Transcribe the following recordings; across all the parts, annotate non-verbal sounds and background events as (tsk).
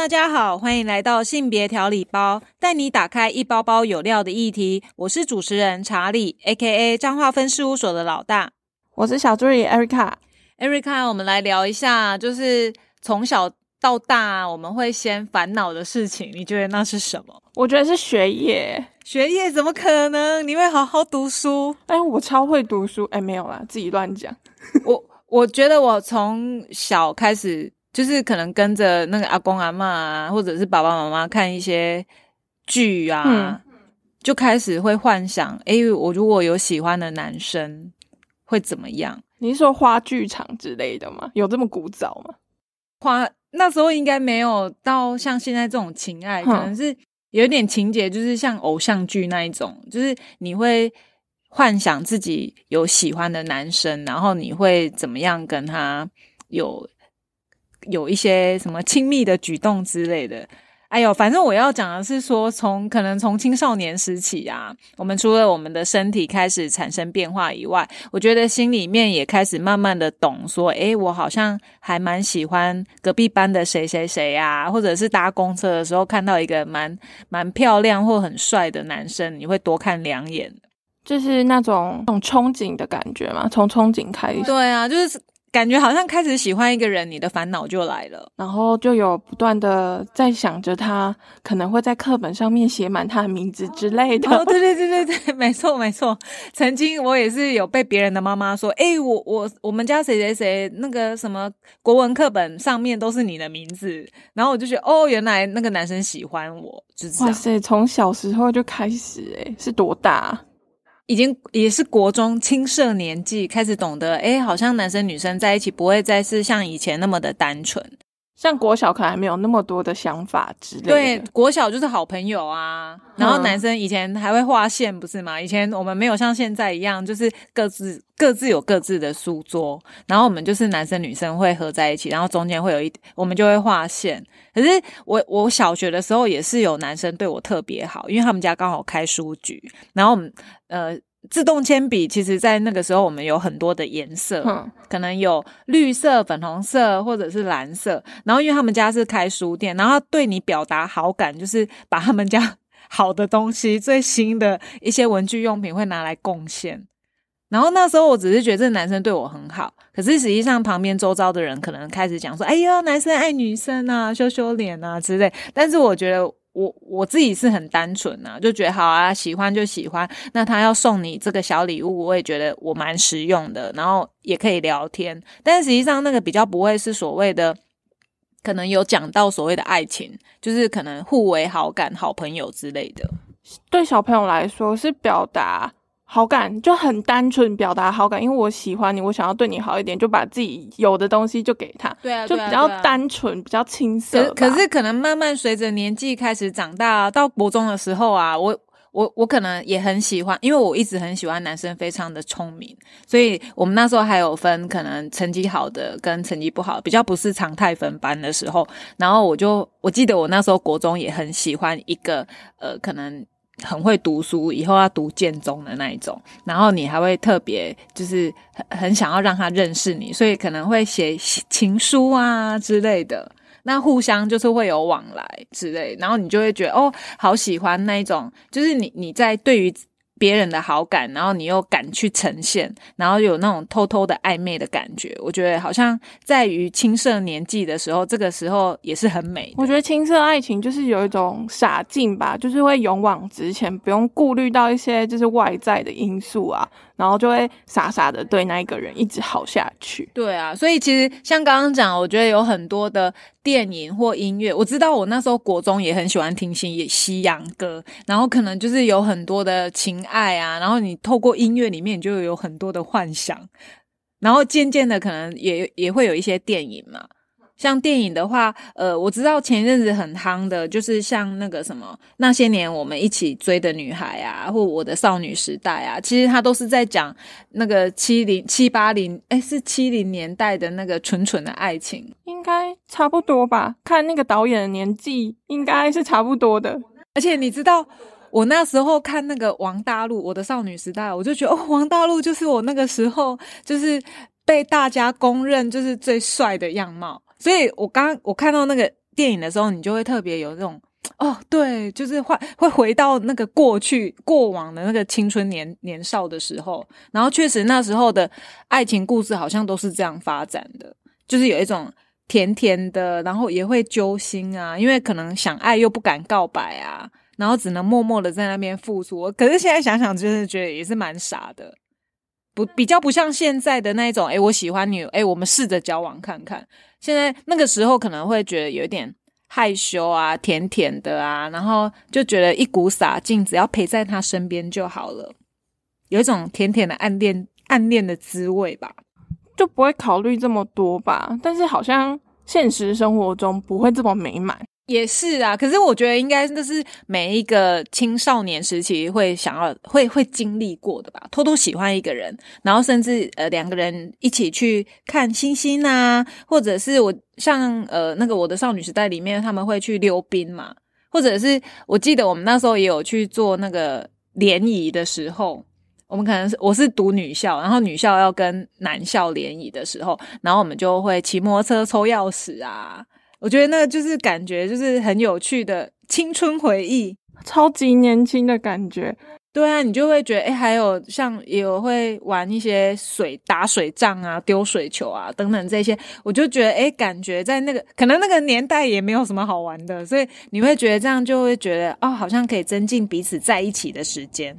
大家好，欢迎来到性别调理包，带你打开一包包有料的议题。我是主持人查理，A.K.A. 彰化分事务所的老大。我是小助理 Erica。Erica，我们来聊一下，就是从小到大我们会先烦恼的事情，你觉得那是什么？我觉得是学业。学业怎么可能？你会好好读书？哎，我超会读书。哎，没有啦，自己乱讲。我我觉得我从小开始。就是可能跟着那个阿公阿妈啊，或者是爸爸妈妈看一些剧啊，就开始会幻想：哎，我如果有喜欢的男生会怎么样？你是说花剧场之类的吗？有这么古早吗？花那时候应该没有到像现在这种情爱，可能是有点情节，就是像偶像剧那一种，就是你会幻想自己有喜欢的男生，然后你会怎么样跟他有。有一些什么亲密的举动之类的，哎呦，反正我要讲的是说，从可能从青少年时起啊，我们除了我们的身体开始产生变化以外，我觉得心里面也开始慢慢的懂说，哎，我好像还蛮喜欢隔壁班的谁谁谁啊，或者是搭公车的时候看到一个蛮蛮漂亮或很帅的男生，你会多看两眼，就是那种那种憧憬的感觉嘛，从憧憬开始，对啊，就是。感觉好像开始喜欢一个人，你的烦恼就来了，然后就有不断的在想着他可能会在课本上面写满他的名字之类的。哦，对对对对对，(laughs) 没错没错。曾经我也是有被别人的妈妈说，哎，我我我们家谁谁谁那个什么国文课本上面都是你的名字，然后我就觉得，哦，原来那个男生喜欢我，就是哇塞，从小时候就开始，哎，是多大？已经也是国中青涩年纪，开始懂得，哎，好像男生女生在一起不会再是像以前那么的单纯。像国小可能还没有那么多的想法之类的。对，国小就是好朋友啊。然后男生以前还会画线，不是吗？以前我们没有像现在一样，就是各自各自有各自的书桌，然后我们就是男生女生会合在一起，然后中间会有一，我们就会画线。可是我我小学的时候也是有男生对我特别好，因为他们家刚好开书局，然后我们呃。自动铅笔其实，在那个时候，我们有很多的颜色，可能有绿色、粉红色或者是蓝色。然后，因为他们家是开书店，然后对你表达好感，就是把他们家好的东西、最新的一些文具用品会拿来贡献。然后那时候，我只是觉得这个男生对我很好，可是实际上旁边周遭的人可能开始讲说：“哎呀，男生爱女生啊，羞羞脸啊之类。”但是我觉得。我我自己是很单纯啊，就觉得好啊，喜欢就喜欢。那他要送你这个小礼物，我也觉得我蛮实用的，然后也可以聊天。但实际上那个比较不会是所谓的，可能有讲到所谓的爱情，就是可能互为好感、好朋友之类的。对小朋友来说是表达。好感就很单纯，表达好感，因为我喜欢你，我想要对你好一点，就把自己有的东西就给他，对啊，就比较单纯，比较青涩。可是可能慢慢随着年纪开始长大，到国中的时候啊，我我我可能也很喜欢，因为我一直很喜欢男生，非常的聪明，所以我们那时候还有分可能成绩好的跟成绩不好，比较不是常态分班的时候，然后我就我记得我那时候国中也很喜欢一个呃可能。很会读书，以后要读建中的那一种，然后你还会特别就是很很想要让他认识你，所以可能会写情书啊之类的，那互相就是会有往来之类，然后你就会觉得哦，好喜欢那一种，就是你你在对于。别人的好感，然后你又敢去呈现，然后有那种偷偷的暧昧的感觉，我觉得好像在于青涩年纪的时候，这个时候也是很美。我觉得青涩爱情就是有一种傻劲吧，就是会勇往直前，不用顾虑到一些就是外在的因素啊。然后就会傻傻的对那一个人一直好下去。对啊，所以其实像刚刚讲，我觉得有很多的电影或音乐，我知道我那时候国中也很喜欢听西西洋歌，然后可能就是有很多的情爱啊，然后你透过音乐里面就有很多的幻想，然后渐渐的可能也也会有一些电影嘛。像电影的话，呃，我知道前一阵子很夯的，就是像那个什么那些年我们一起追的女孩啊，或我的少女时代啊，其实它都是在讲那个七零七八零，哎，是七零年代的那个纯纯的爱情，应该差不多吧？看那个导演的年纪，应该是差不多的。而且你知道，我那时候看那个王大陆，我的少女时代，我就觉得哦，王大陆就是我那个时候就是被大家公认就是最帅的样貌。所以，我刚我看到那个电影的时候，你就会特别有这种 (tsk) 哦，对，就是会会回到那个过去过往的那个青春年年少的时候，然后确实那时候的爱情故事好像都是这样发展的，就是有一种甜甜的，然后也会揪心啊，因为可能想爱又不敢告白啊，然后只能默默的在那边付出。可是现在想想，真的觉得也是蛮傻的。不比较不像现在的那一种，哎，我喜欢你，哎，我们试着交往看看。现在那个时候可能会觉得有点害羞啊，甜甜的啊，然后就觉得一股洒劲，只要陪在他身边就好了，有一种甜甜的暗恋暗恋的滋味吧，就不会考虑这么多吧。但是好像现实生活中不会这么美满。也是啊，可是我觉得应该那是每一个青少年时期会想要、会会经历过的吧。偷偷喜欢一个人，然后甚至呃两个人一起去看星星啊，或者是我像呃那个我的少女时代里面他们会去溜冰嘛，或者是我记得我们那时候也有去做那个联谊的时候，我们可能是我是读女校，然后女校要跟男校联谊的时候，然后我们就会骑摩托车抽钥匙啊。我觉得那就是感觉，就是很有趣的青春回忆，超级年轻的感觉。对啊，你就会觉得，哎，还有像也会玩一些水打水仗啊、丢水球啊等等这些，我就觉得，哎，感觉在那个可能那个年代也没有什么好玩的，所以你会觉得这样就会觉得，哦，好像可以增进彼此在一起的时间，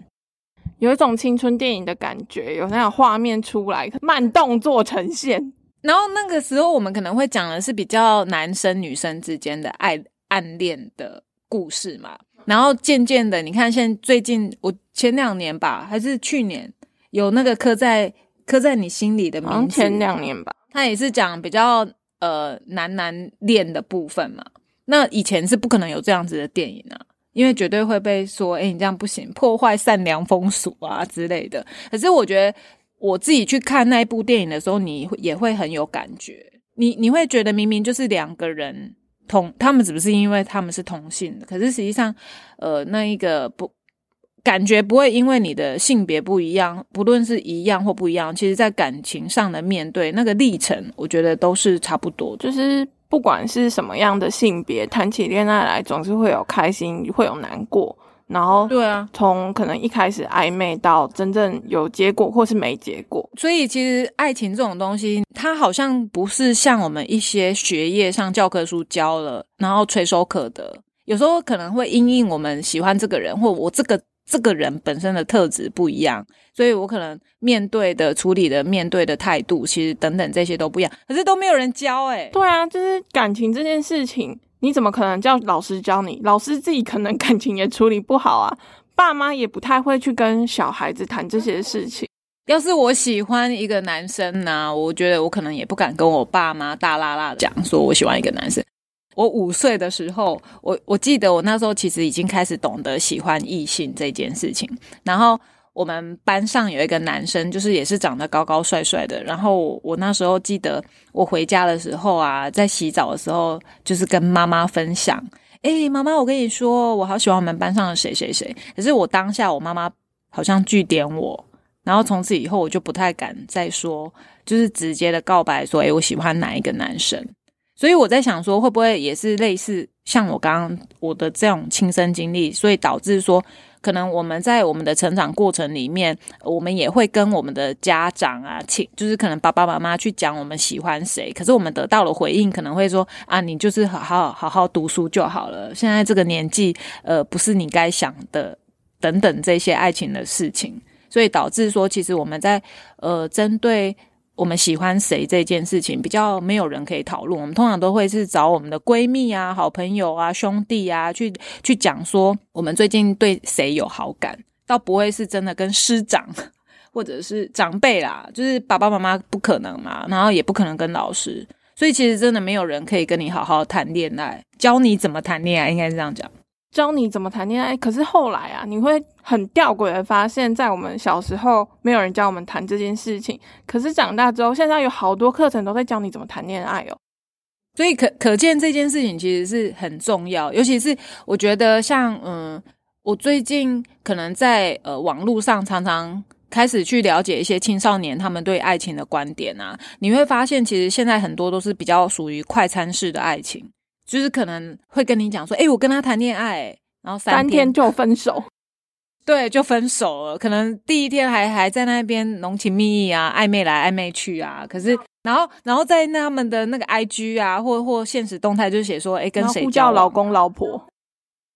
有一种青春电影的感觉，有那种画面出来，慢动作呈现。然后那个时候，我们可能会讲的是比较男生女生之间的爱暗恋的故事嘛。然后渐渐的，你看，现最近我前两年吧，还是去年有那个刻在刻在你心里的名字，前两年吧，他也是讲比较呃男男恋的部分嘛。那以前是不可能有这样子的电影啊，因为绝对会被说，哎，你这样不行，破坏善良风俗啊之类的。可是我觉得。我自己去看那一部电影的时候，你也会很有感觉。你你会觉得明明就是两个人同，他们只不是因为他们是同性的，可是实际上，呃，那一个不感觉不会因为你的性别不一样，不论是一样或不一样，其实在感情上的面对那个历程，我觉得都是差不多。就是不管是什么样的性别，谈起恋爱来，总是会有开心，会有难过。然后，对啊，从可能一开始暧昧到真正有结果或是没结果，所以其实爱情这种东西，它好像不是像我们一些学业上教科书教了，然后垂手可得。有时候可能会因应我们喜欢这个人，或我这个这个人本身的特质不一样，所以我可能面对的、处理的、面对的态度，其实等等这些都不一样。可是都没有人教，哎，对啊，就是感情这件事情。你怎么可能叫老师教你？老师自己可能感情也处理不好啊，(laughs) 爸妈也不太会去跟小孩子谈这些事情。要是我喜欢一个男生呢，我觉得我可能也不敢跟我爸妈大啦啦的讲，说我喜欢一个男生。我五岁的时候，我我记得我那时候其实已经开始懂得喜欢异性这件事情，然后。我们班上有一个男生，就是也是长得高高帅帅的。然后我那时候记得，我回家的时候啊，在洗澡的时候，就是跟妈妈分享：“哎，妈妈，我跟你说，我好喜欢我们班上的谁谁谁。”可是我当下，我妈妈好像拒点我，然后从此以后我就不太敢再说，就是直接的告白说：“哎，我喜欢哪一个男生。”所以我在想说，会不会也是类似像我刚刚我的这种亲身经历，所以导致说。可能我们在我们的成长过程里面，我们也会跟我们的家长啊，亲就是可能爸爸妈妈去讲我们喜欢谁，可是我们得到了回应，可能会说啊，你就是好好好好读书就好了。现在这个年纪，呃，不是你该想的等等这些爱情的事情，所以导致说，其实我们在呃针对。我们喜欢谁这件事情比较没有人可以讨论，我们通常都会是找我们的闺蜜啊、好朋友啊、兄弟啊去去讲说我们最近对谁有好感，倒不会是真的跟师长或者是长辈啦，就是爸爸妈妈不可能嘛，然后也不可能跟老师，所以其实真的没有人可以跟你好好谈恋爱，教你怎么谈恋爱，应该是这样讲。教你怎么谈恋爱，可是后来啊，你会很吊诡的发现，在我们小时候没有人教我们谈这件事情，可是长大之后，现在有好多课程都在教你怎么谈恋爱哦。所以可可见这件事情其实是很重要，尤其是我觉得像嗯，我最近可能在呃网络上常常开始去了解一些青少年他们对爱情的观点啊，你会发现其实现在很多都是比较属于快餐式的爱情。就是可能会跟你讲说，哎，我跟他谈恋爱，然后三天就分手，(laughs) 对，就分手了。可能第一天还还在那边浓情蜜意啊，暧昧来暧昧去啊，可是然后然后在他们的那个 I G 啊，或或现实动态就写说，哎，跟谁叫老公老婆？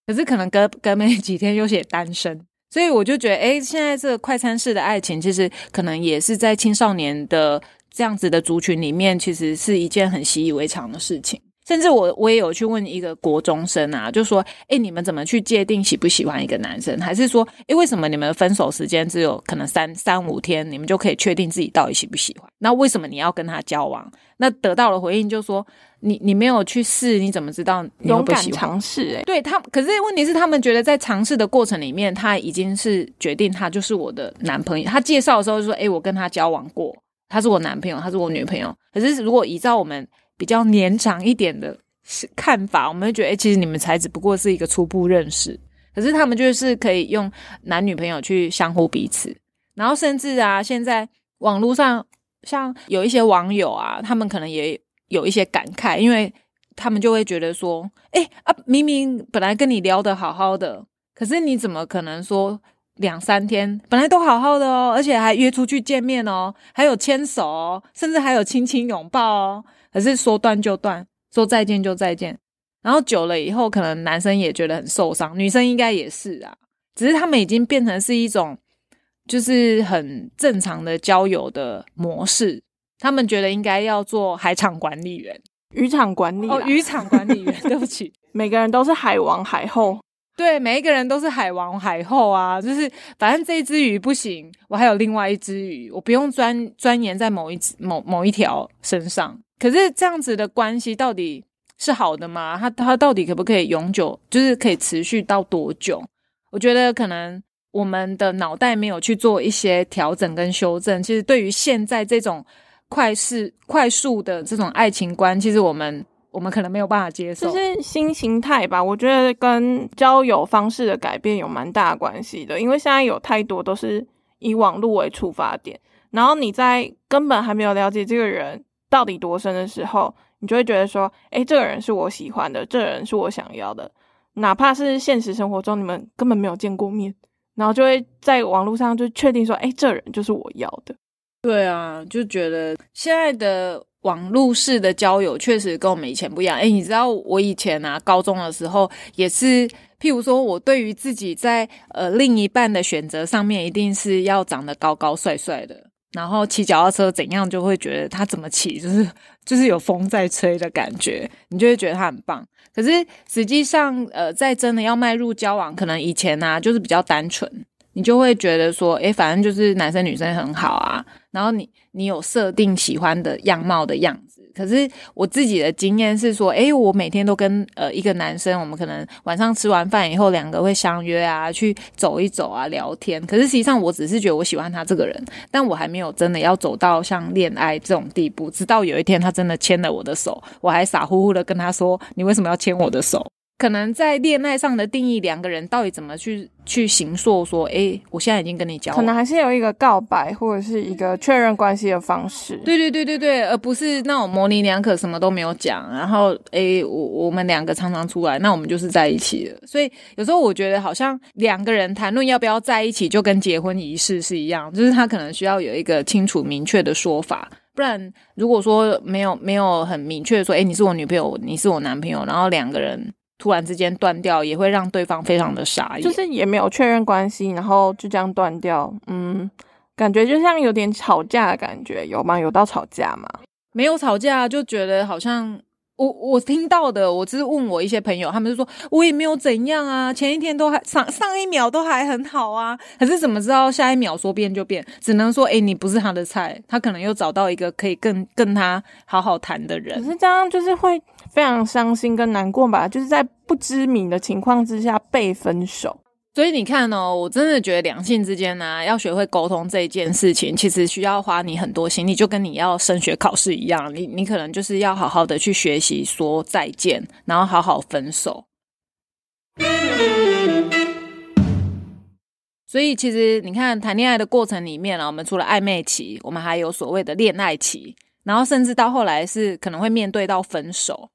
可是可能隔隔没几天又写单身，所以我就觉得，哎，现在这个快餐式的爱情，其实可能也是在青少年的这样子的族群里面，其实是一件很习以为常的事情。甚至我我也有去问一个国中生啊，就说，哎，你们怎么去界定喜不喜欢一个男生？还是说，哎，为什么你们分手时间只有可能三三五天，你们就可以确定自己到底喜不喜欢？那为什么你要跟他交往？那得到了回应就说。你你没有去试，你怎么知道？勇敢尝试，哎，对他，可是问题是，他们觉得在尝试的过程里面，他已经是决定他就是我的男朋友。他介绍的时候就说：“哎，我跟他交往过，他是我男朋友，他是我女朋友。”可是如果依照我们比较年长一点的看法，我们会觉得：“哎，其实你们才只不过是一个初步认识。”可是他们就是可以用男女朋友去相互彼此，然后甚至啊，现在网络上像有一些网友啊，他们可能也。有一些感慨，因为他们就会觉得说：“哎啊，明明本来跟你聊的好好的，可是你怎么可能说两三天本来都好好的哦，而且还约出去见面哦，还有牵手哦，甚至还有亲亲拥抱哦，可是说断就断，说再见就再见，然后久了以后，可能男生也觉得很受伤，女生应该也是啊，只是他们已经变成是一种就是很正常的交友的模式。”他们觉得应该要做海场管理员、渔场管理哦，渔场管理员。(laughs) 对不起，每个人都是海王海后，对，每一个人都是海王海后啊。就是反正这一只鱼不行，我还有另外一只鱼，我不用钻钻研在某一只某某一条身上。可是这样子的关系到底是好的吗？它它到底可不可以永久？就是可以持续到多久？我觉得可能我们的脑袋没有去做一些调整跟修正。其实对于现在这种。快是快速的这种爱情观，其实我们我们可能没有办法接受，就是新形态吧。我觉得跟交友方式的改变有蛮大关系的，因为现在有太多都是以网络为出发点，然后你在根本还没有了解这个人到底多深的时候，你就会觉得说，哎，这个人是我喜欢的，这个人是我想要的，哪怕是现实生活中你们根本没有见过面，然后就会在网络上就确定说，哎，这人就是我要的。对啊，就觉得现在的网络式的交友确实跟我们以前不一样。哎，你知道我以前啊，高中的时候也是，譬如说我对于自己在呃另一半的选择上面，一定是要长得高高帅帅的，然后骑脚踏车怎样，就会觉得他怎么骑就是就是有风在吹的感觉，你就会觉得他很棒。可是实际上，呃，在真的要迈入交往，可能以前呢就是比较单纯。你就会觉得说，诶，反正就是男生女生很好啊。然后你你有设定喜欢的样貌的样子，可是我自己的经验是说，哎，我每天都跟呃一个男生，我们可能晚上吃完饭以后，两个会相约啊，去走一走啊，聊天。可是实际上，我只是觉得我喜欢他这个人，但我还没有真的要走到像恋爱这种地步。直到有一天，他真的牵了我的手，我还傻乎乎的跟他说：“你为什么要牵我的手？”可能在恋爱上的定义，两个人到底怎么去去行塑？说，哎，我现在已经跟你交往，可能还是有一个告白或者是一个确认关系的方式。对对对对对，而不是那种模棱两可，什么都没有讲。然后，哎，我我们两个常常出来，那我们就是在一起了。所以有时候我觉得，好像两个人谈论要不要在一起，就跟结婚仪式是一样，就是他可能需要有一个清楚明确的说法。不然，如果说没有没有很明确的说，哎，你是我女朋友，你是我男朋友，然后两个人。突然之间断掉，也会让对方非常的傻眼，就是也没有确认关系，然后就这样断掉，嗯，感觉就像有点吵架的感觉，有吗？有到吵架吗？没有吵架，就觉得好像。我我听到的，我只是问我一些朋友，他们就说我也没有怎样啊，前一天都还上上一秒都还很好啊，可是怎么知道下一秒说变就变？只能说，哎，你不是他的菜，他可能又找到一个可以更跟他好好谈的人。可是这样就是会非常伤心跟难过吧？就是在不知名的情况之下被分手。所以你看哦，我真的觉得两性之间呢，要学会沟通这一件事情，其实需要花你很多心力，就跟你要升学考试一样，你你可能就是要好好的去学习说再见，然后好好分手。所以其实你看谈恋爱的过程里面啊，我们除了暧昧期，我们还有所谓的恋爱期，然后甚至到后来是可能会面对到分手。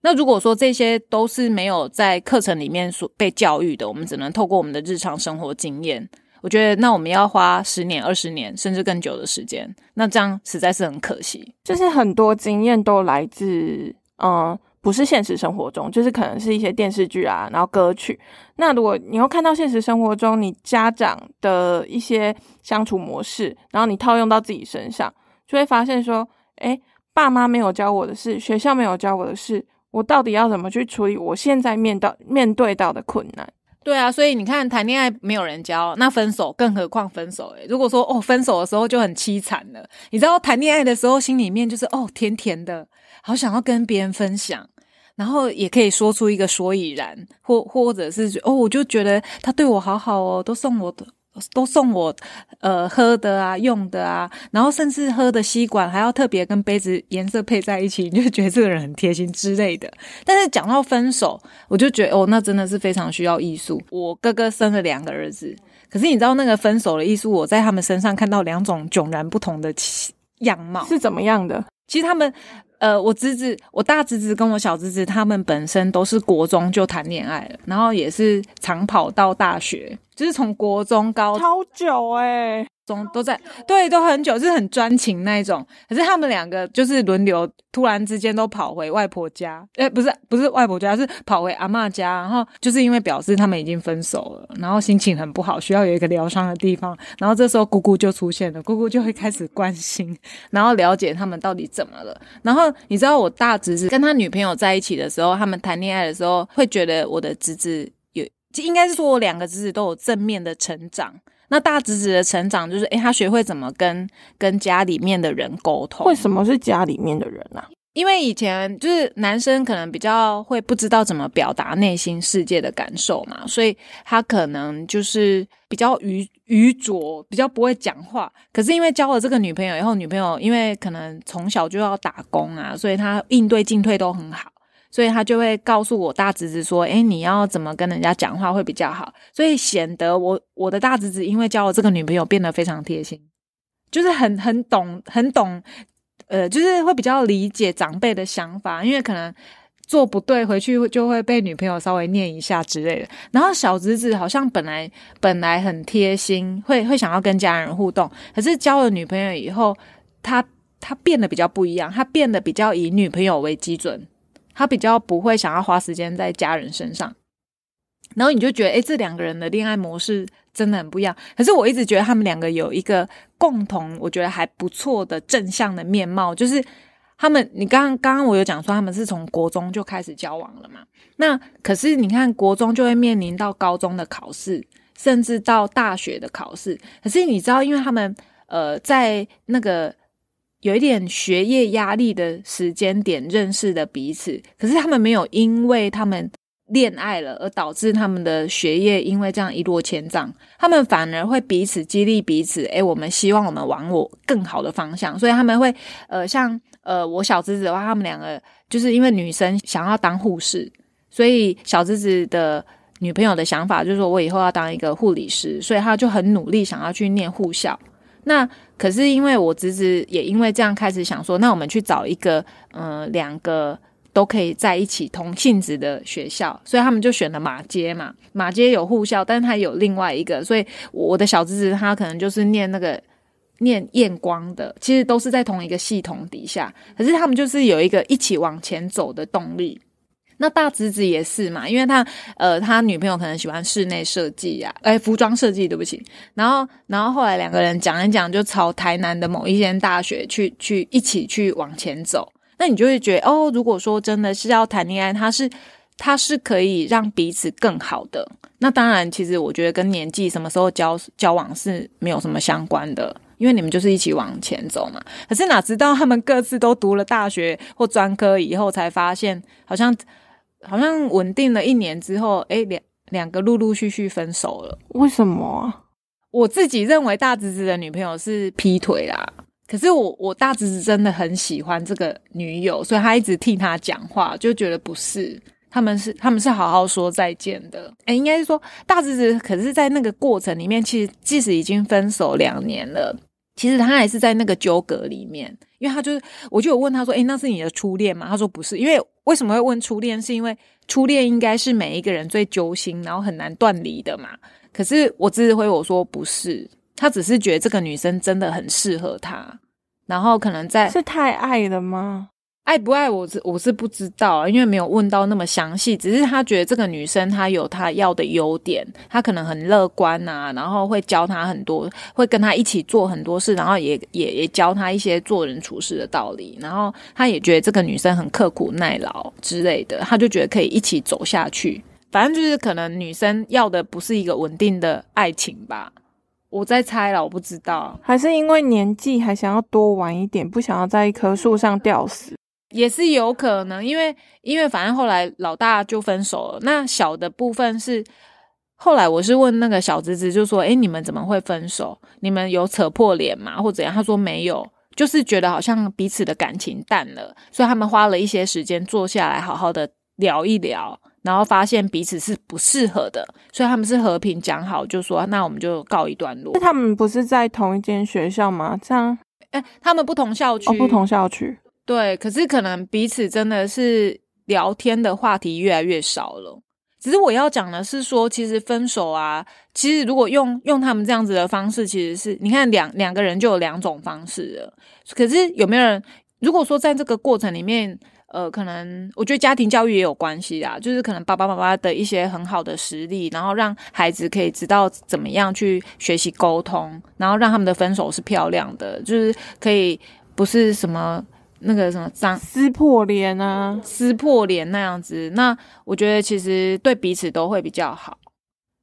那如果说这些都是没有在课程里面所被教育的，我们只能透过我们的日常生活经验，我觉得那我们要花十年、二十年甚至更久的时间，那这样实在是很可惜。就是很多经验都来自嗯，不是现实生活中，就是可能是一些电视剧啊，然后歌曲。那如果你又看到现实生活中你家长的一些相处模式，然后你套用到自己身上，就会发现说，哎，爸妈没有教我的事，学校没有教我的事。我到底要怎么去处理我现在面到面对到的困难？对啊，所以你看，谈恋爱没有人教，那分手更何况分手？诶如果说哦，分手的时候就很凄惨了，你知道，谈恋爱的时候心里面就是哦，甜甜的，好想要跟别人分享，然后也可以说出一个所以然，或或者是哦，我就觉得他对我好好哦，都送我的。都送我，呃，喝的啊，用的啊，然后甚至喝的吸管还要特别跟杯子颜色配在一起，你就觉得这个人很贴心之类的。但是讲到分手，我就觉得哦，那真的是非常需要艺术。我哥哥生了两个儿子，可是你知道那个分手的艺术，我在他们身上看到两种迥然不同的样貌，是怎么样的？其实他们。呃，我侄子，我大侄子跟我小侄子，他们本身都是国中就谈恋爱了，然后也是长跑到大学，就是从国中高超久哎。中都在对，都很久，是很专情那一种。可是他们两个就是轮流，突然之间都跑回外婆家，哎，不是不是外婆家，是跑回阿妈家。然后就是因为表示他们已经分手了，然后心情很不好，需要有一个疗伤的地方。然后这时候姑姑就出现了，姑姑就会开始关心，然后了解他们到底怎么了。然后你知道我大侄子跟他女朋友在一起的时候，他们谈恋爱的时候，会觉得我的侄子有，应该是说我两个侄子都有正面的成长。那大侄子的成长就是，诶，他学会怎么跟跟家里面的人沟通。为什么是家里面的人呢？因为以前就是男生可能比较会不知道怎么表达内心世界的感受嘛，所以他可能就是比较愚愚拙，比较不会讲话。可是因为交了这个女朋友以后，女朋友因为可能从小就要打工啊，所以他应对进退都很好。所以他就会告诉我大侄子说：“哎，你要怎么跟人家讲话会比较好？”所以显得我我的大侄子因为交了这个女朋友变得非常贴心，就是很很懂很懂，呃，就是会比较理解长辈的想法。因为可能做不对，回去就会被女朋友稍微念一下之类的。然后小侄子好像本来本来很贴心，会会想要跟家人互动，可是交了女朋友以后，他他变得比较不一样，他变得比较以女朋友为基准。他比较不会想要花时间在家人身上，然后你就觉得，哎，这两个人的恋爱模式真的很不一样。可是我一直觉得他们两个有一个共同，我觉得还不错的正向的面貌，就是他们，你刚刚刚刚我有讲说他们是从国中就开始交往了嘛？那可是你看，国中就会面临到高中的考试，甚至到大学的考试。可是你知道，因为他们呃，在那个。有一点学业压力的时间点认识的彼此，可是他们没有因为他们恋爱了而导致他们的学业因为这样一落千丈，他们反而会彼此激励彼此。诶，我们希望我们往我更好的方向，所以他们会呃，像呃我小侄子的话，他们两个就是因为女生想要当护士，所以小侄子的女朋友的想法就是说我以后要当一个护理师，所以他就很努力想要去念护校。那可是因为我侄子也因为这样开始想说，那我们去找一个嗯两个都可以在一起同性质的学校，所以他们就选了马街嘛。马街有护校，但是他有另外一个，所以我的小侄子他可能就是念那个念验光的，其实都是在同一个系统底下，可是他们就是有一个一起往前走的动力。那大侄子也是嘛，因为他呃，他女朋友可能喜欢室内设计呀，哎，服装设计，对不起。然后，然后后来两个人讲一讲，就朝台南的某一间大学去，去一起去往前走。那你就会觉得，哦，如果说真的是要谈恋爱，他是他是可以让彼此更好的。那当然，其实我觉得跟年纪什么时候交交往是没有什么相关的，因为你们就是一起往前走嘛。可是哪知道他们各自都读了大学或专科以后，才发现好像。好像稳定了一年之后，哎，两两个陆陆续续分手了。为什么？我自己认为大侄子的女朋友是劈腿啦。可是我我大侄子真的很喜欢这个女友，所以他一直替他讲话，就觉得不是他们是他们是好好说再见的。哎，应该是说大侄子，可是在那个过程里面，其实即使已经分手两年了，其实他还是在那个纠葛里面，因为他就是，我就有问他说：“诶，那是你的初恋吗？”他说：“不是。”因为为什么会问初恋？是因为初恋应该是每一个人最揪心，然后很难断离的嘛。可是我只回我说不是，他只是觉得这个女生真的很适合他，然后可能在是太爱了吗？爱不爱我是我是不知道，因为没有问到那么详细。只是他觉得这个女生她有她要的优点，她可能很乐观呐，然后会教他很多，会跟他一起做很多事，然后也也也教他一些做人处事的道理。然后他也觉得这个女生很刻苦耐劳之类的，他就觉得可以一起走下去。反正就是可能女生要的不是一个稳定的爱情吧，我在猜了，我不知道，还是因为年纪还想要多玩一点，不想要在一棵树上吊死。也是有可能，因为因为反正后来老大就分手了。那小的部分是后来我是问那个小侄子，就说：“哎，你们怎么会分手？你们有扯破脸吗？或怎样？”他说：“没有，就是觉得好像彼此的感情淡了，所以他们花了一些时间坐下来好好的聊一聊，然后发现彼此是不适合的，所以他们是和平讲好，就说那我们就告一段落。”他们不是在同一间学校吗？这样？哎，他们不同校区，不同校区。对，可是可能彼此真的是聊天的话题越来越少了。只是我要讲的是说，其实分手啊，其实如果用用他们这样子的方式，其实是你看两两个人就有两种方式了。可是有没有人？如果说在这个过程里面，呃，可能我觉得家庭教育也有关系啊，就是可能爸爸妈妈的一些很好的实力，然后让孩子可以知道怎么样去学习沟通，然后让他们的分手是漂亮的，就是可以不是什么。那个什么脏撕破脸啊，撕破脸那样子，那我觉得其实对彼此都会比较好。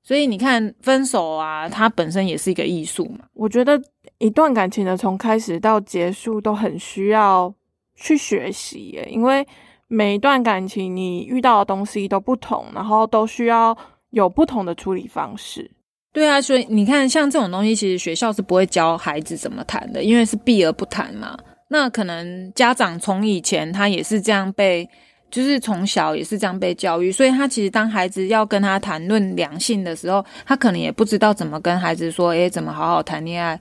所以你看，分手啊，它本身也是一个艺术嘛。我觉得一段感情的从开始到结束都很需要去学习耶，因为每一段感情你遇到的东西都不同，然后都需要有不同的处理方式。对啊，所以你看，像这种东西，其实学校是不会教孩子怎么谈的，因为是避而不谈嘛。那可能家长从以前他也是这样被，就是从小也是这样被教育，所以他其实当孩子要跟他谈论两性的时候，他可能也不知道怎么跟孩子说，诶，怎么好好谈恋爱？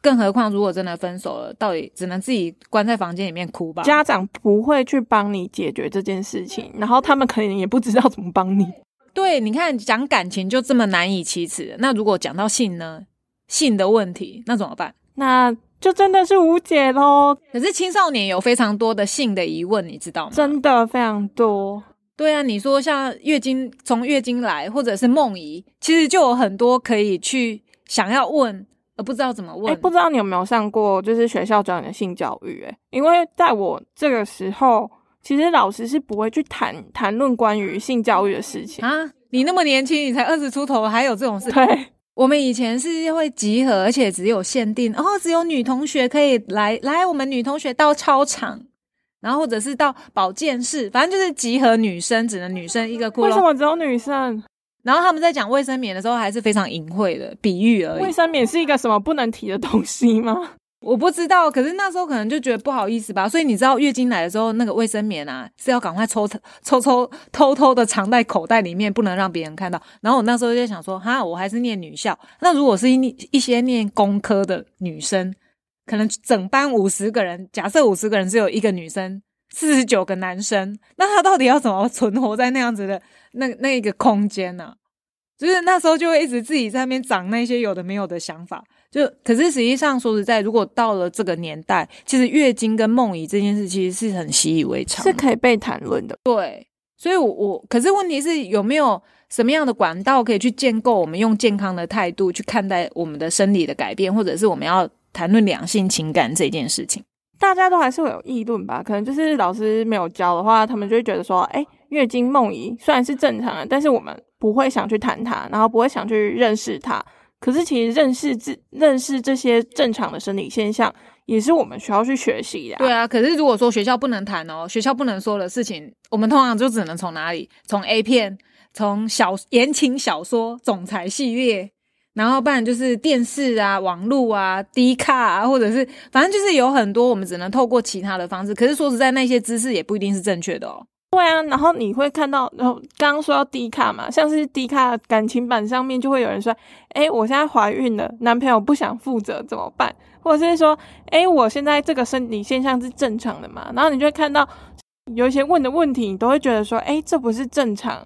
更何况如果真的分手了，到底只能自己关在房间里面哭吧？家长不会去帮你解决这件事情，然后他们可能也不知道怎么帮你。(laughs) 对，你看讲感情就这么难以启齿，那如果讲到性呢？性的问题，那怎么办？那。就真的是无解喽。可是青少年有非常多的性的疑问，你知道吗？真的非常多。对啊，你说像月经从月经来，或者是梦遗，其实就有很多可以去想要问，而不知道怎么问。不知道你有没有上过，就是学校教你的性教育？哎，因为在我这个时候，其实老师是不会去谈谈论关于性教育的事情啊。你那么年轻，你才二十出头，还有这种事？对。我们以前是会集合，而且只有限定，然后只有女同学可以来来。我们女同学到操场，然后或者是到保健室，反正就是集合女生，只能女生一个。为什么只有女生？然后他们在讲卫生棉的时候，还是非常隐晦的比喻而已。卫生棉是一个什么不能提的东西吗？我不知道，可是那时候可能就觉得不好意思吧，所以你知道月经来的时候，那个卫生棉啊是要赶快抽抽抽偷偷的藏在口袋里面，不能让别人看到。然后我那时候就想说，哈，我还是念女校，那如果是一一些念工科的女生，可能整班五十个人，假设五十个人只有一个女生，四十九个男生，那他到底要怎么存活在那样子的那那一个空间呢？就是那时候就会一直自己在那边长那些有的没有的想法。就可是实际上说实在，如果到了这个年代，其实月经跟梦遗这件事其实是很习以为常，是可以被谈论的。对，所以，我我可是问题是有没有什么样的管道可以去建构我们用健康的态度去看待我们的生理的改变，或者是我们要谈论两性情感这件事情？大家都还是会有议论吧？可能就是老师没有教的话，他们就会觉得说，哎，月经梦遗虽然是正常的，但是我们不会想去谈它，然后不会想去认识它。可是，其实认识这认识这些正常的生理现象，也是我们需要去学习的。对啊，可是如果说学校不能谈哦，学校不能说的事情，我们通常就只能从哪里？从 A 片，从小言情小说、总裁系列，然后不然就是电视啊、网络啊、低卡啊，或者是反正就是有很多，我们只能透过其他的方式。可是说实在，那些知识也不一定是正确的哦。对啊，然后你会看到，然后刚刚说到低卡嘛，像是低卡感情版上面就会有人说，哎，我现在怀孕了，男朋友不想负责怎么办？或者是说，哎，我现在这个生理现象是正常的嘛？然后你就会看到有一些问的问题，你都会觉得说，哎，这不是正常，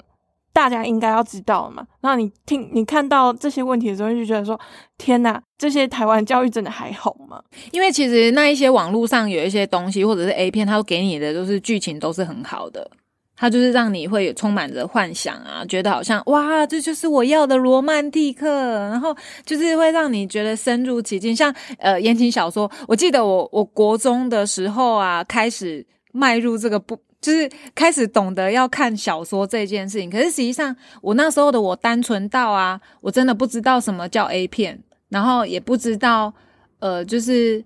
大家应该要知道嘛？然后你听你看到这些问题的时候，就觉得说，天哪，这些台湾教育真的还好吗？因为其实那一些网络上有一些东西，或者是 A 片，它给你的都是剧情都是很好的。它就是让你会充满着幻想啊，觉得好像哇，这就是我要的罗曼蒂克，然后就是会让你觉得深入其境。像呃言情小说，我记得我我国中的时候啊，开始迈入这个不，就是开始懂得要看小说这件事情。可是实际上，我那时候的我单纯到啊，我真的不知道什么叫 A 片，然后也不知道呃，就是。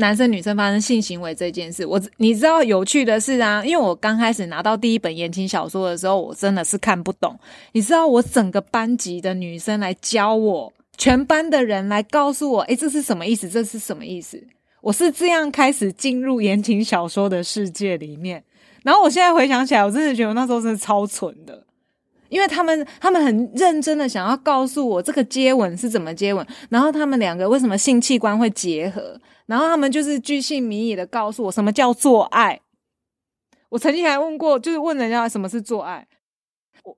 男生女生发生性行为这件事，我你知道有趣的是啊，因为我刚开始拿到第一本言情小说的时候，我真的是看不懂。你知道我整个班级的女生来教我，全班的人来告诉我，诶，这是什么意思？这是什么意思？我是这样开始进入言情小说的世界里面。然后我现在回想起来，我真的觉得那时候是超蠢的，因为他们他们很认真的想要告诉我这个接吻是怎么接吻，然后他们两个为什么性器官会结合。然后他们就是巨细靡遗的告诉我什么叫做爱。我曾经还问过，就是问人家什么是做爱，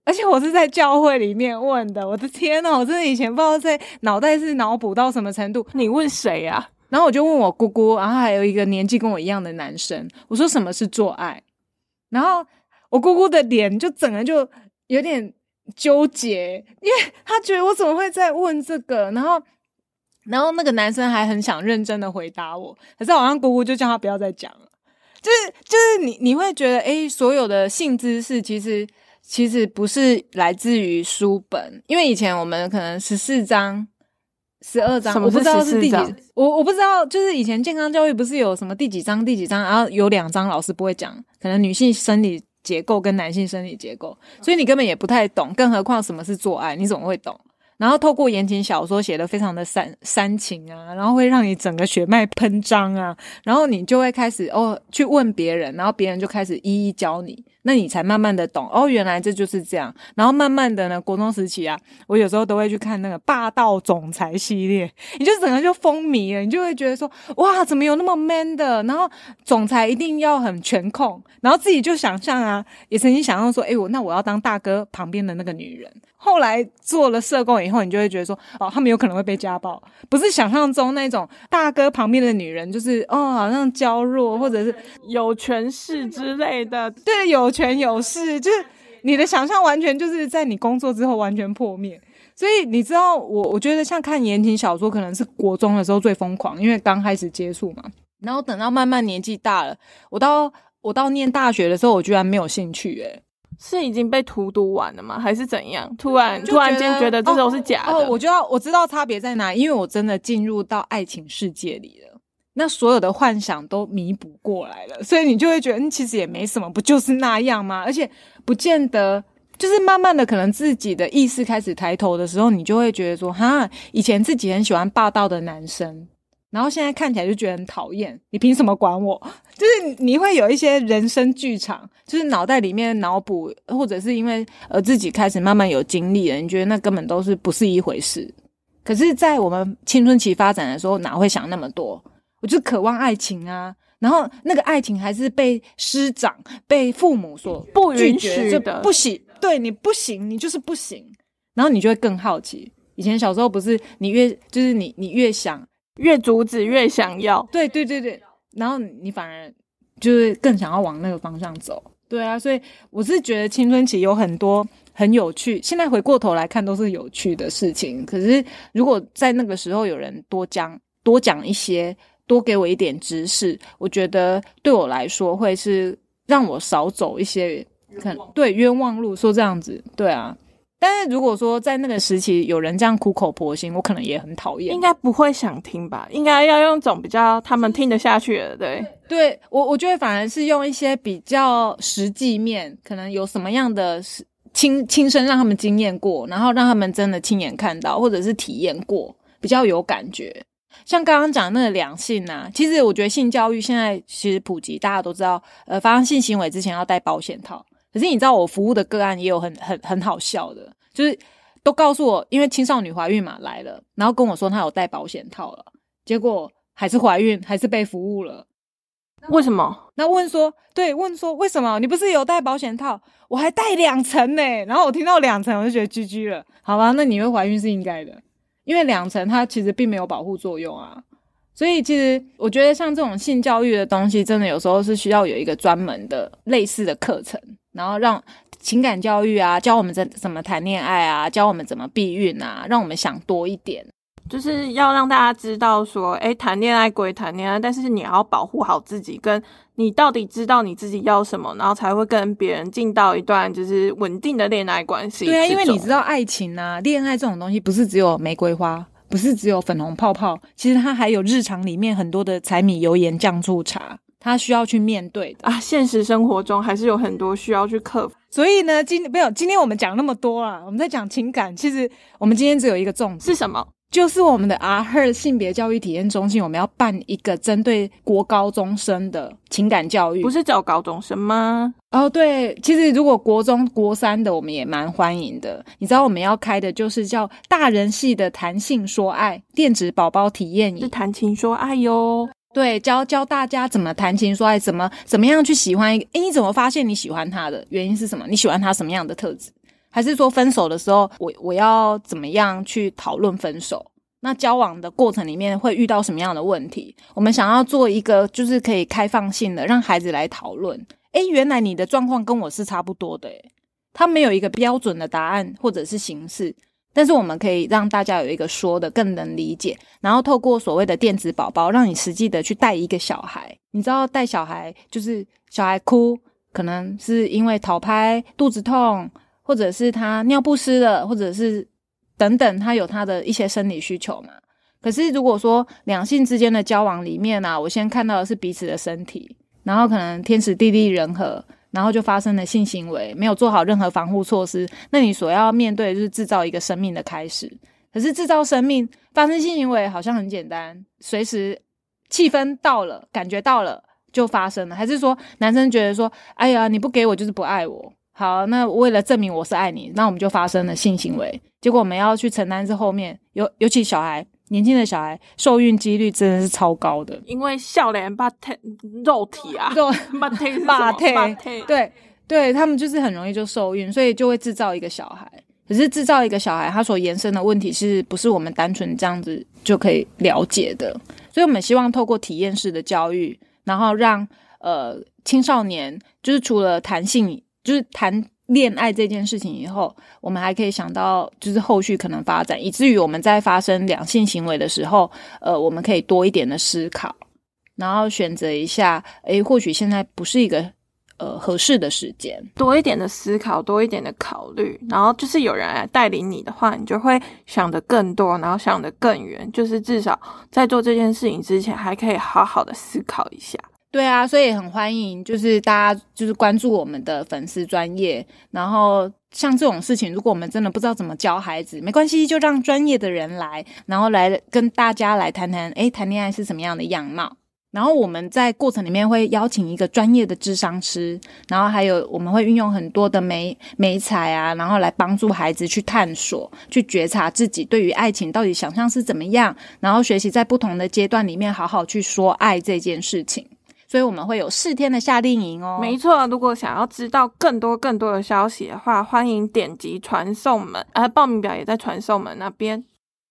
而且我是在教会里面问的。我的天呐，我真的以前不知道在脑袋是脑补到什么程度。你问谁呀？然后我就问我姑姑，然后还有一个年纪跟我一样的男生，我说什么是做爱？然后我姑姑的脸就整个就有点纠结，因为他觉得我怎么会在问这个，(laughs) 然后。然后那个男生还很想认真的回答我，可是好像姑姑就叫他不要再讲了。就是就是你你会觉得，诶，所有的性知识其实其实不是来自于书本，因为以前我们可能十四章、十二章，我不知道是第几，我我不知道，就是以前健康教育不是有什么第几章、第几章，然后有两章老师不会讲，可能女性生理结构跟男性生理结构，所以你根本也不太懂，更何况什么是做爱，你怎么会懂？然后透过言情小说写的非常的煽煽情啊，然后会让你整个血脉喷张啊，然后你就会开始哦去问别人，然后别人就开始一一教你。那你才慢慢的懂哦，原来这就是这样。然后慢慢的呢，国中时期啊，我有时候都会去看那个霸道总裁系列，你就整个就风靡了，你就会觉得说，哇，怎么有那么 man 的？然后总裁一定要很全控，然后自己就想象啊，也曾经想象说，哎，我那我要当大哥旁边的那个女人。后来做了社工以后，你就会觉得说，哦，他们有可能会被家暴，不是想象中那种大哥旁边的女人，就是哦，好像娇弱或者是有权势之类的，对，有。权有势，就是你的想象完全就是在你工作之后完全破灭。所以你知道，我我觉得像看言情小说，可能是国中的时候最疯狂，因为刚开始接触嘛。然后等到慢慢年纪大了，我到我到念大学的时候，我居然没有兴趣。诶，是已经被荼毒完了吗？还是怎样？突然突然间觉得这都是假的？我就要我知道差别在哪，因为我真的进入到爱情世界里了。那所有的幻想都弥补过来了，所以你就会觉得，其实也没什么，不就是那样吗？而且不见得，就是慢慢的，可能自己的意识开始抬头的时候，你就会觉得说，哈，以前自己很喜欢霸道的男生，然后现在看起来就觉得很讨厌，你凭什么管我？就是你会有一些人生剧场，就是脑袋里面脑补，或者是因为呃自己开始慢慢有经历了，你觉得那根本都是不是一回事。可是，在我们青春期发展的时候，哪会想那么多？我就渴望爱情啊，然后那个爱情还是被师长、被父母所不允许的，不行，对你不行，你就是不行，然后你就会更好奇。以前小时候不是你越就是你你越想越阻止越想要，对对对对，然后你反而就是更想要往那个方向走。对啊，所以我是觉得青春期有很多很有趣，现在回过头来看都是有趣的事情。可是如果在那个时候有人多讲多讲一些。多给我一点知识，我觉得对我来说会是让我少走一些可能对冤枉路。说这样子，对啊。但是如果说在那个时期有人这样苦口婆心，我可能也很讨厌。应该不会想听吧？应该要用种比较他们听得下去的，对。对我，我觉得反而是用一些比较实际面，可能有什么样的亲亲身让他们经验过，然后让他们真的亲眼看到或者是体验过，比较有感觉。像刚刚讲那个两性啊，其实我觉得性教育现在其实普及，大家都知道，呃，发生性行为之前要戴保险套。可是你知道，我服务的个案也有很很很好笑的，就是都告诉我，因为青少年怀孕嘛来了，然后跟我说他有戴保险套了，结果还是怀孕，还是被服务了。为什么？那问说，对，问说为什么？你不是有戴保险套？我还戴两层呢。然后我听到两层，我就觉得居居了。好吧，那你会怀孕是应该的，因为两层它其实并没有保护作用啊。所以其实我觉得像这种性教育的东西，真的有时候是需要有一个专门的类似的课程，然后让情感教育啊，教我们怎怎么谈恋爱啊，教我们怎么避孕啊，让我们想多一点。就是要让大家知道说，哎，谈恋爱归谈恋爱，但是你要保护好自己，跟你到底知道你自己要什么，然后才会跟别人进到一段就是稳定的恋爱关系。对啊，因为你知道爱情啊，恋爱这种东西不是只有玫瑰花，不是只有粉红泡泡，其实它还有日常里面很多的柴米油盐酱醋茶，它需要去面对的啊。现实生活中还是有很多需要去克服。所以呢，今没有今天我们讲那么多啊，我们在讲情感，其实我们今天只有一个重点是什么？就是我们的阿赫性别教育体验中心，我们要办一个针对国高中生的情感教育，不是叫高中生吗？哦，对，其实如果国中国三的，我们也蛮欢迎的。你知道我们要开的就是叫大人系的谈性说爱电子宝宝体验营，是谈情说爱哟。对，教教大家怎么谈情说爱，怎么怎么样去喜欢一个。诶，你怎么发现你喜欢他的原因是什么？你喜欢他什么样的特质？还是说分手的时候，我我要怎么样去讨论分手？那交往的过程里面会遇到什么样的问题？我们想要做一个就是可以开放性的，让孩子来讨论。诶，原来你的状况跟我是差不多的，诶，他没有一个标准的答案或者是形式，但是我们可以让大家有一个说的更能理解。然后透过所谓的电子宝宝，让你实际的去带一个小孩。你知道带小孩就是小孩哭，可能是因为讨拍、肚子痛。或者是他尿不湿了，或者是等等，他有他的一些生理需求嘛。可是如果说两性之间的交往里面啊，我先看到的是彼此的身体，然后可能天时地利人和，然后就发生了性行为，没有做好任何防护措施，那你所要面对就是制造一个生命的开始。可是制造生命发生性行为好像很简单，随时气氛到了，感觉到了就发生了，还是说男生觉得说，哎呀，你不给我就是不爱我。好，那为了证明我是爱你，那我们就发生了性行为。结果我们要去承担这后面，尤尤其小孩，年轻的小孩受孕几率真的是超高的，因为笑脸把体肉体啊，肉把体 (laughs) 把体，对对，他们就是很容易就受孕，所以就会制造一个小孩。可是制造一个小孩，它所延伸的问题是不是我们单纯这样子就可以了解的？所以我们希望透过体验式的教育，然后让呃青少年，就是除了弹性。就是谈恋爱这件事情以后，我们还可以想到，就是后续可能发展，以至于我们在发生两性行为的时候，呃，我们可以多一点的思考，然后选择一下，诶，或许现在不是一个呃合适的时间，多一点的思考，多一点的考虑，然后就是有人来带领你的话，你就会想的更多，然后想的更远，就是至少在做这件事情之前，还可以好好的思考一下。对啊，所以很欢迎，就是大家就是关注我们的粉丝专业。然后像这种事情，如果我们真的不知道怎么教孩子，没关系，就让专业的人来，然后来跟大家来谈谈，诶，谈恋爱是什么样的样貌。然后我们在过程里面会邀请一个专业的智商师，然后还有我们会运用很多的美美彩啊，然后来帮助孩子去探索、去觉察自己对于爱情到底想象是怎么样，然后学习在不同的阶段里面好好去说爱这件事情。所以我们会有四天的夏令营哦。没错，如果想要知道更多更多的消息的话，欢迎点击传送门，呃，报名表也在传送门那边。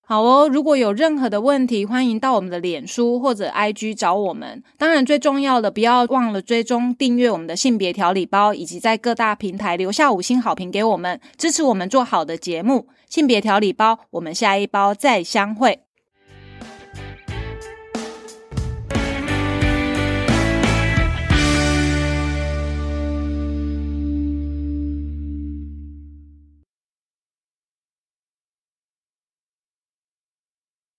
好哦，如果有任何的问题，欢迎到我们的脸书或者 IG 找我们。当然，最重要的不要忘了追踪订阅我们的性别调理包，以及在各大平台留下五星好评给我们，支持我们做好的节目。性别调理包，我们下一包再相会。